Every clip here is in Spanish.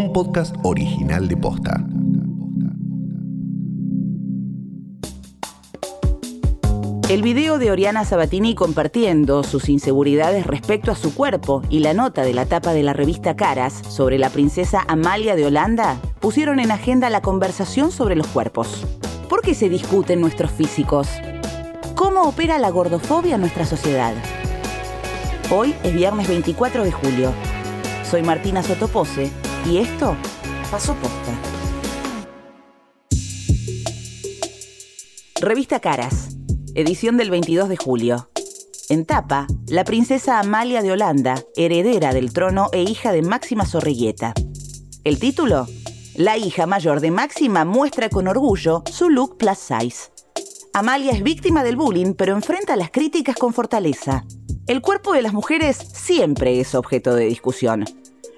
un podcast original de Posta. El video de Oriana Sabatini compartiendo sus inseguridades respecto a su cuerpo y la nota de la tapa de la revista Caras sobre la princesa Amalia de Holanda pusieron en agenda la conversación sobre los cuerpos. ¿Por qué se discuten nuestros físicos? ¿Cómo opera la gordofobia en nuestra sociedad? Hoy es viernes 24 de julio. Soy Martina Sotopose y esto pasó posta. Revista Caras, edición del 22 de julio. En tapa, la princesa Amalia de Holanda, heredera del trono e hija de Máxima Zorrigueta. El título, la hija mayor de Máxima muestra con orgullo su look plus size. Amalia es víctima del bullying, pero enfrenta las críticas con fortaleza. El cuerpo de las mujeres siempre es objeto de discusión.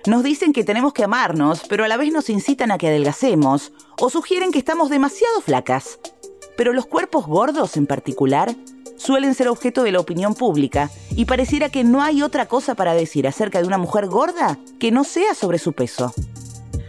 Nos dicen que tenemos que amarnos, pero a la vez nos incitan a que adelgacemos, o sugieren que estamos demasiado flacas. Pero los cuerpos gordos en particular suelen ser objeto de la opinión pública y pareciera que no hay otra cosa para decir acerca de una mujer gorda que no sea sobre su peso.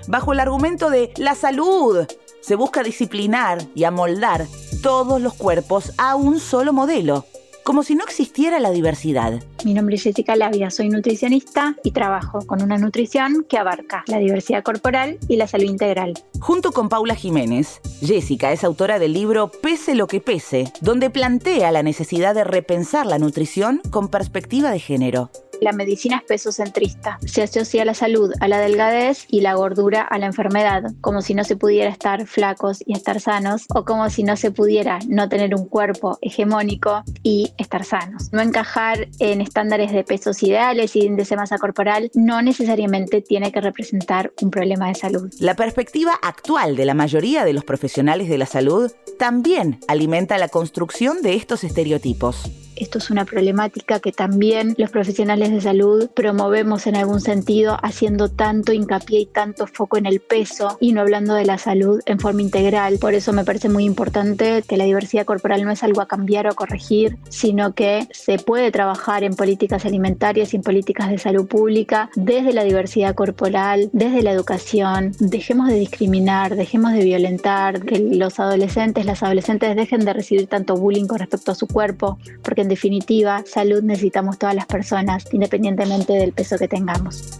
Bajo el argumento de la salud, se busca disciplinar y amoldar todos los cuerpos a un solo modelo, como si no existiera la diversidad. Mi nombre es Jessica Labia, soy nutricionista y trabajo con una nutrición que abarca la diversidad corporal y la salud integral. Junto con Paula Jiménez, Jessica es autora del libro Pese lo que pese, donde plantea la necesidad de repensar la nutrición con perspectiva de género la medicina es pesocentrista. Se asocia la salud a la delgadez y la gordura a la enfermedad, como si no se pudiera estar flacos y estar sanos, o como si no se pudiera no tener un cuerpo hegemónico y estar sanos. No encajar en estándares de pesos ideales y de masa corporal no necesariamente tiene que representar un problema de salud. La perspectiva actual de la mayoría de los profesionales de la salud también alimenta la construcción de estos estereotipos esto es una problemática que también los profesionales de salud promovemos en algún sentido, haciendo tanto hincapié y tanto foco en el peso y no hablando de la salud en forma integral. Por eso me parece muy importante que la diversidad corporal no es algo a cambiar o a corregir, sino que se puede trabajar en políticas alimentarias y en políticas de salud pública desde la diversidad corporal, desde la educación. Dejemos de discriminar, dejemos de violentar, que los adolescentes, las adolescentes dejen de recibir tanto bullying con respecto a su cuerpo, porque en definitiva, salud necesitamos todas las personas, independientemente del peso que tengamos.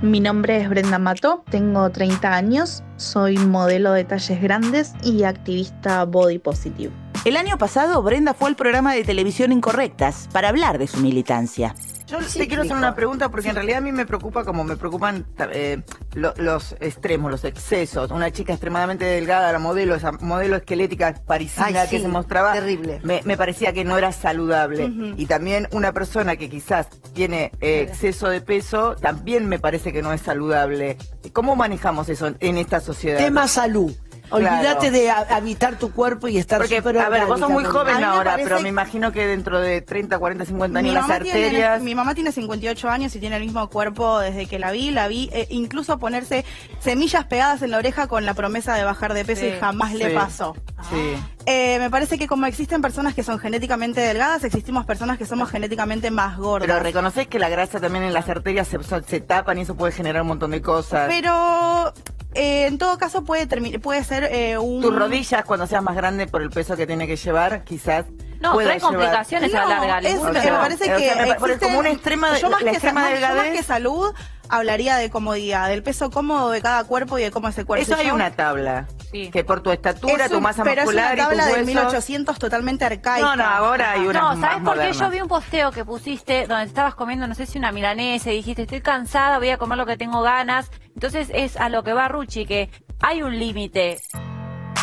Mi nombre es Brenda Mato, tengo 30 años, soy modelo de talles grandes y activista body positive. El año pasado, Brenda fue al programa de televisión Incorrectas para hablar de su militancia. Yo te quiero hacer una pregunta porque en realidad a mí me preocupa como me preocupan eh, los extremos, los excesos. Una chica extremadamente delgada, la modelo, esa modelo esquelética parisina que se mostraba. Terrible. Me, parecía que no era saludable. Y también una persona que quizás tiene eh, exceso de peso, también me parece que no es saludable. ¿Cómo manejamos eso en esta sociedad? Tema salud. Olvídate de habitar tu cuerpo y estar Porque, a ver, vos sos muy joven ahora, pero me imagino que dentro de 30, 40, 50 años las arterias... mi mamá tiene 58 años y tiene el mismo cuerpo desde que la vi. La vi eh, incluso ponerse semillas pegadas en la oreja con la promesa de bajar de peso y jamás le pasó. Sí. Eh, me parece que como existen personas que son genéticamente delgadas, existimos personas que somos genéticamente más gordas. Pero reconoces que la grasa también en las arterias se, se tapan y eso puede generar un montón de cosas. Pero eh, en todo caso puede puede ser eh, un... Tus rodillas cuando seas más grande por el peso que tiene que llevar, quizás... No, trae complicaciones a la larga. Es, me parece que como una extrema, yo más la que, extrema Yo más que salud hablaría de comodidad, del peso cómodo de cada cuerpo y de cómo es el cuerpo. Eso hay una tabla. Que por tu estatura, tu masa pero muscular es una tabla y de 1800 totalmente arcaica. No, no, ahora hay una No, ¿sabes por qué? Yo vi un posteo que pusiste donde estabas comiendo, no sé si una milanesa y dijiste, estoy cansada, voy a comer lo que tengo ganas. Entonces es a lo que va Ruchi, que hay un límite.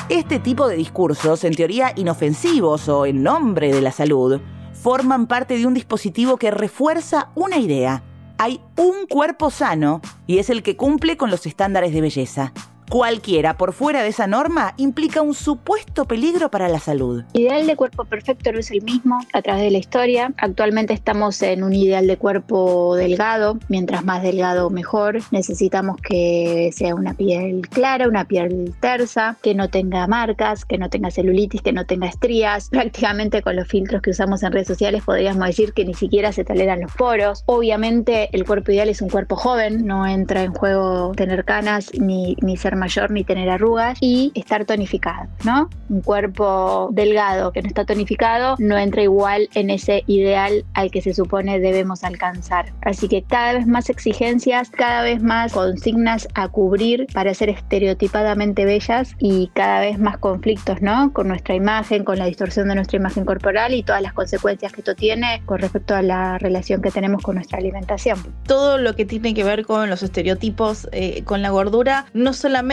Este tipo de discursos, en teoría inofensivos o en nombre de la salud, forman parte de un dispositivo que refuerza una idea. Hay un cuerpo sano y es el que cumple con los estándares de belleza. Cualquiera por fuera de esa norma implica un supuesto peligro para la salud. Ideal de cuerpo perfecto no es el mismo a través de la historia. Actualmente estamos en un ideal de cuerpo delgado. Mientras más delgado, mejor. Necesitamos que sea una piel clara, una piel tersa, que no tenga marcas, que no tenga celulitis, que no tenga estrías. Prácticamente con los filtros que usamos en redes sociales podríamos decir que ni siquiera se toleran los poros. Obviamente el cuerpo ideal es un cuerpo joven, no entra en juego tener canas ni, ni ser mayor ni tener arrugas y estar tonificado, ¿no? Un cuerpo delgado que no está tonificado no entra igual en ese ideal al que se supone debemos alcanzar. Así que cada vez más exigencias, cada vez más consignas a cubrir para ser estereotipadamente bellas y cada vez más conflictos, ¿no? Con nuestra imagen, con la distorsión de nuestra imagen corporal y todas las consecuencias que esto tiene con respecto a la relación que tenemos con nuestra alimentación. Todo lo que tiene que ver con los estereotipos, eh, con la gordura, no solamente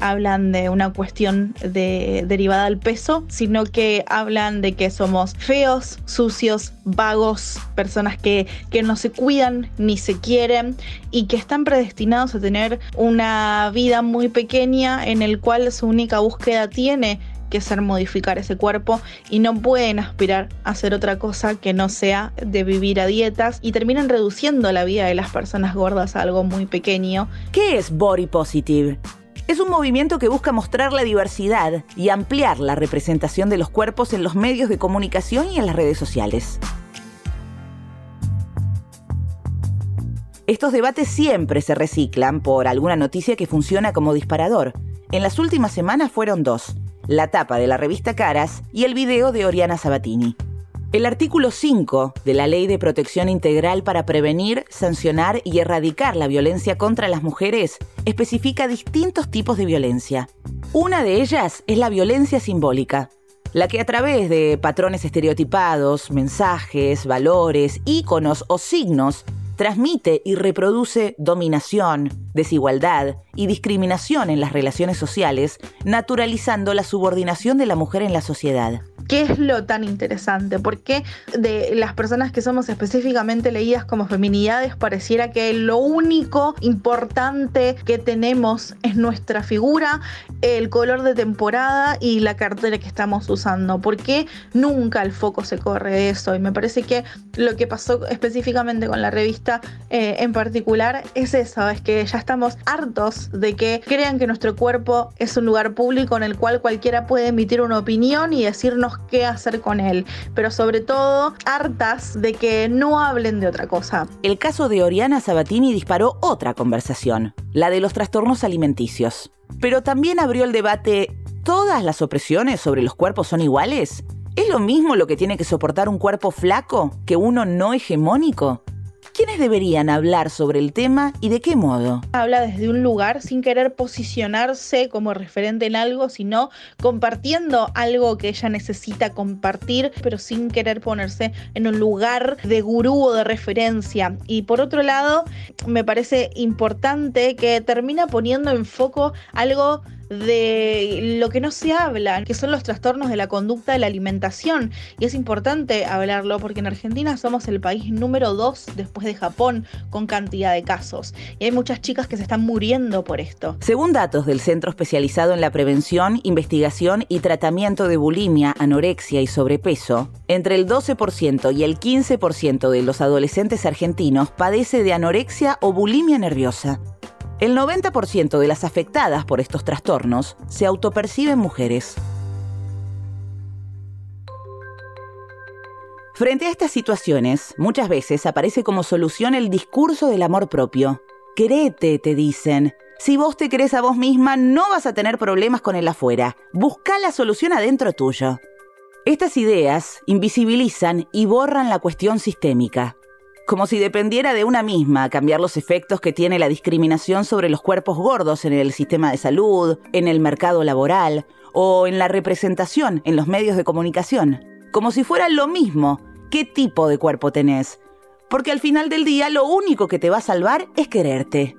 hablan de una cuestión de, derivada del peso, sino que hablan de que somos feos, sucios, vagos, personas que, que no se cuidan ni se quieren y que están predestinados a tener una vida muy pequeña en el cual su única búsqueda tiene que ser modificar ese cuerpo y no pueden aspirar a hacer otra cosa que no sea de vivir a dietas y terminan reduciendo la vida de las personas gordas a algo muy pequeño. ¿Qué es body positive? Es un movimiento que busca mostrar la diversidad y ampliar la representación de los cuerpos en los medios de comunicación y en las redes sociales. Estos debates siempre se reciclan por alguna noticia que funciona como disparador. En las últimas semanas fueron dos, la tapa de la revista Caras y el video de Oriana Sabatini. El artículo 5 de la Ley de Protección Integral para prevenir, sancionar y erradicar la violencia contra las mujeres especifica distintos tipos de violencia. Una de ellas es la violencia simbólica, la que a través de patrones estereotipados, mensajes, valores, íconos o signos transmite y reproduce dominación, desigualdad y discriminación en las relaciones sociales, naturalizando la subordinación de la mujer en la sociedad. ¿Qué es lo tan interesante? ¿Por qué de las personas que somos específicamente leídas como feminidades pareciera que lo único importante que tenemos es nuestra figura, el color de temporada y la cartera que estamos usando? ¿Por qué nunca el foco se corre de eso? Y me parece que lo que pasó específicamente con la revista eh, en particular es eso, es que ya estamos hartos de que crean que nuestro cuerpo es un lugar público en el cual cualquiera puede emitir una opinión y decirnos qué hacer con él, pero sobre todo hartas de que no hablen de otra cosa. El caso de Oriana Sabatini disparó otra conversación, la de los trastornos alimenticios. Pero también abrió el debate, ¿todas las opresiones sobre los cuerpos son iguales? ¿Es lo mismo lo que tiene que soportar un cuerpo flaco que uno no hegemónico? ¿Quiénes deberían hablar sobre el tema y de qué modo? Habla desde un lugar sin querer posicionarse como referente en algo, sino compartiendo algo que ella necesita compartir, pero sin querer ponerse en un lugar de gurú o de referencia. Y por otro lado, me parece importante que termina poniendo en foco algo de lo que no se habla, que son los trastornos de la conducta de la alimentación. Y es importante hablarlo porque en Argentina somos el país número dos después de Japón con cantidad de casos. Y hay muchas chicas que se están muriendo por esto. Según datos del Centro Especializado en la Prevención, Investigación y Tratamiento de Bulimia, Anorexia y Sobrepeso, entre el 12% y el 15% de los adolescentes argentinos padece de anorexia o bulimia nerviosa. El 90% de las afectadas por estos trastornos se autoperciben mujeres. Frente a estas situaciones, muchas veces aparece como solución el discurso del amor propio. Querete, te dicen. Si vos te querés a vos misma, no vas a tener problemas con el afuera. Busca la solución adentro tuyo. Estas ideas invisibilizan y borran la cuestión sistémica como si dependiera de una misma cambiar los efectos que tiene la discriminación sobre los cuerpos gordos en el sistema de salud, en el mercado laboral o en la representación en los medios de comunicación. Como si fuera lo mismo qué tipo de cuerpo tenés. Porque al final del día lo único que te va a salvar es quererte.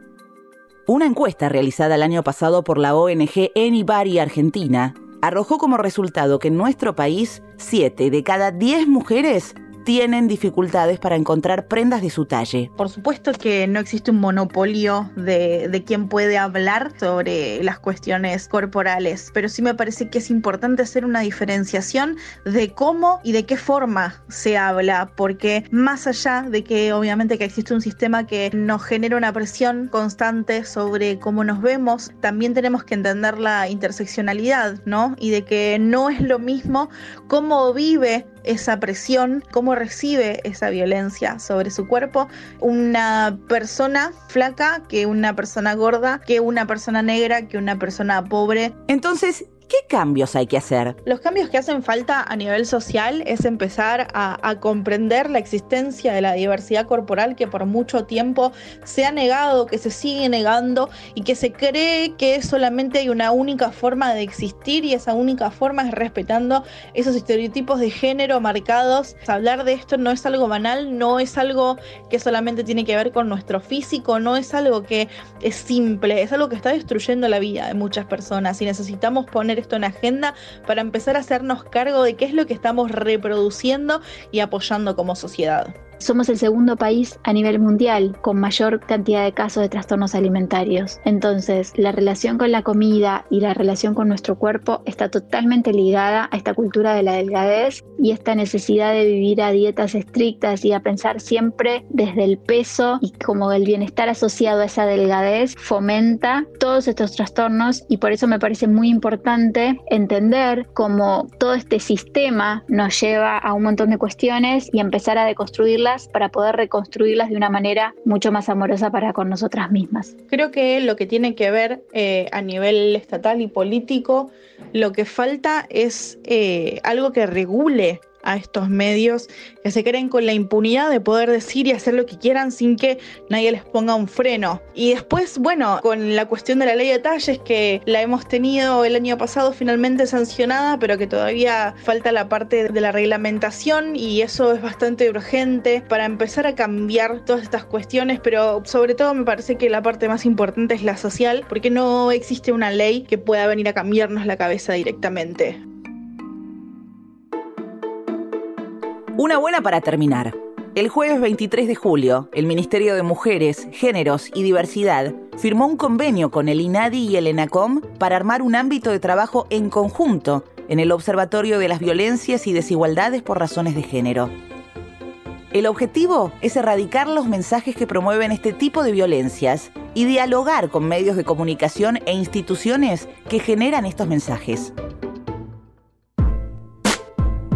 Una encuesta realizada el año pasado por la ONG Anybody Argentina arrojó como resultado que en nuestro país 7 de cada 10 mujeres tienen dificultades para encontrar prendas de su talle. Por supuesto que no existe un monopolio de, de quién puede hablar sobre las cuestiones corporales, pero sí me parece que es importante hacer una diferenciación de cómo y de qué forma se habla, porque más allá de que obviamente que existe un sistema que nos genera una presión constante sobre cómo nos vemos, también tenemos que entender la interseccionalidad, ¿no? Y de que no es lo mismo cómo vive esa presión, cómo recibe esa violencia sobre su cuerpo una persona flaca que una persona gorda, que una persona negra, que una persona pobre. Entonces, ¿Qué cambios hay que hacer? Los cambios que hacen falta a nivel social es empezar a, comprender la existencia de la diversidad corporal que por mucho tiempo se ha negado, que se sigue negando y que se cree que solamente hay una única forma de existir y esa única forma es respetando esos estereotipos de género marcados. Hablar de esto no es algo banal, no es algo que solamente tiene que ver con nuestro físico, no es algo que es simple, es algo que está destruyendo la vida de muchas personas y necesitamos poner esto en agenda para empezar a hacernos cargo de qué es lo que estamos reproduciendo y apoyando como sociedad. Somos el segundo país a nivel mundial con mayor cantidad de casos de trastornos alimentarios. Entonces, la relación con la comida y la relación con nuestro cuerpo está totalmente ligada a esta cultura de la delgadez y esta necesidad de vivir a dietas estrictas y a pensar siempre desde el peso y como el bienestar asociado a esa delgadez fomenta todos estos trastornos y por eso me parece muy importante entender cómo todo este sistema nos lleva a un montón de cuestiones y empezar a deconstruirlas para poder reconstruirlas de una manera mucho más amorosa para con nosotras mismas. Creo que lo que tiene que ver eh, a nivel estatal y político, lo que falta es eh, algo que regule a estos medios que se creen con la impunidad de poder decir y hacer lo que quieran sin que nadie les ponga un freno. Y después, bueno, con la cuestión de la ley de talles que la hemos tenido el año pasado finalmente sancionada, pero que todavía falta la parte de la reglamentación y eso es bastante urgente para empezar a cambiar todas estas cuestiones, pero sobre todo me parece que la parte más importante es la social, porque no existe una ley que pueda venir a cambiarnos la cabeza directamente. Una buena para terminar. El jueves 23 de julio, el Ministerio de Mujeres, Géneros y Diversidad firmó un convenio con el INADI y el ENACOM para armar un ámbito de trabajo en conjunto en el Observatorio de las Violencias y Desigualdades por Razones de Género. El objetivo es erradicar los mensajes que promueven este tipo de violencias y dialogar con medios de comunicación e instituciones que generan estos mensajes.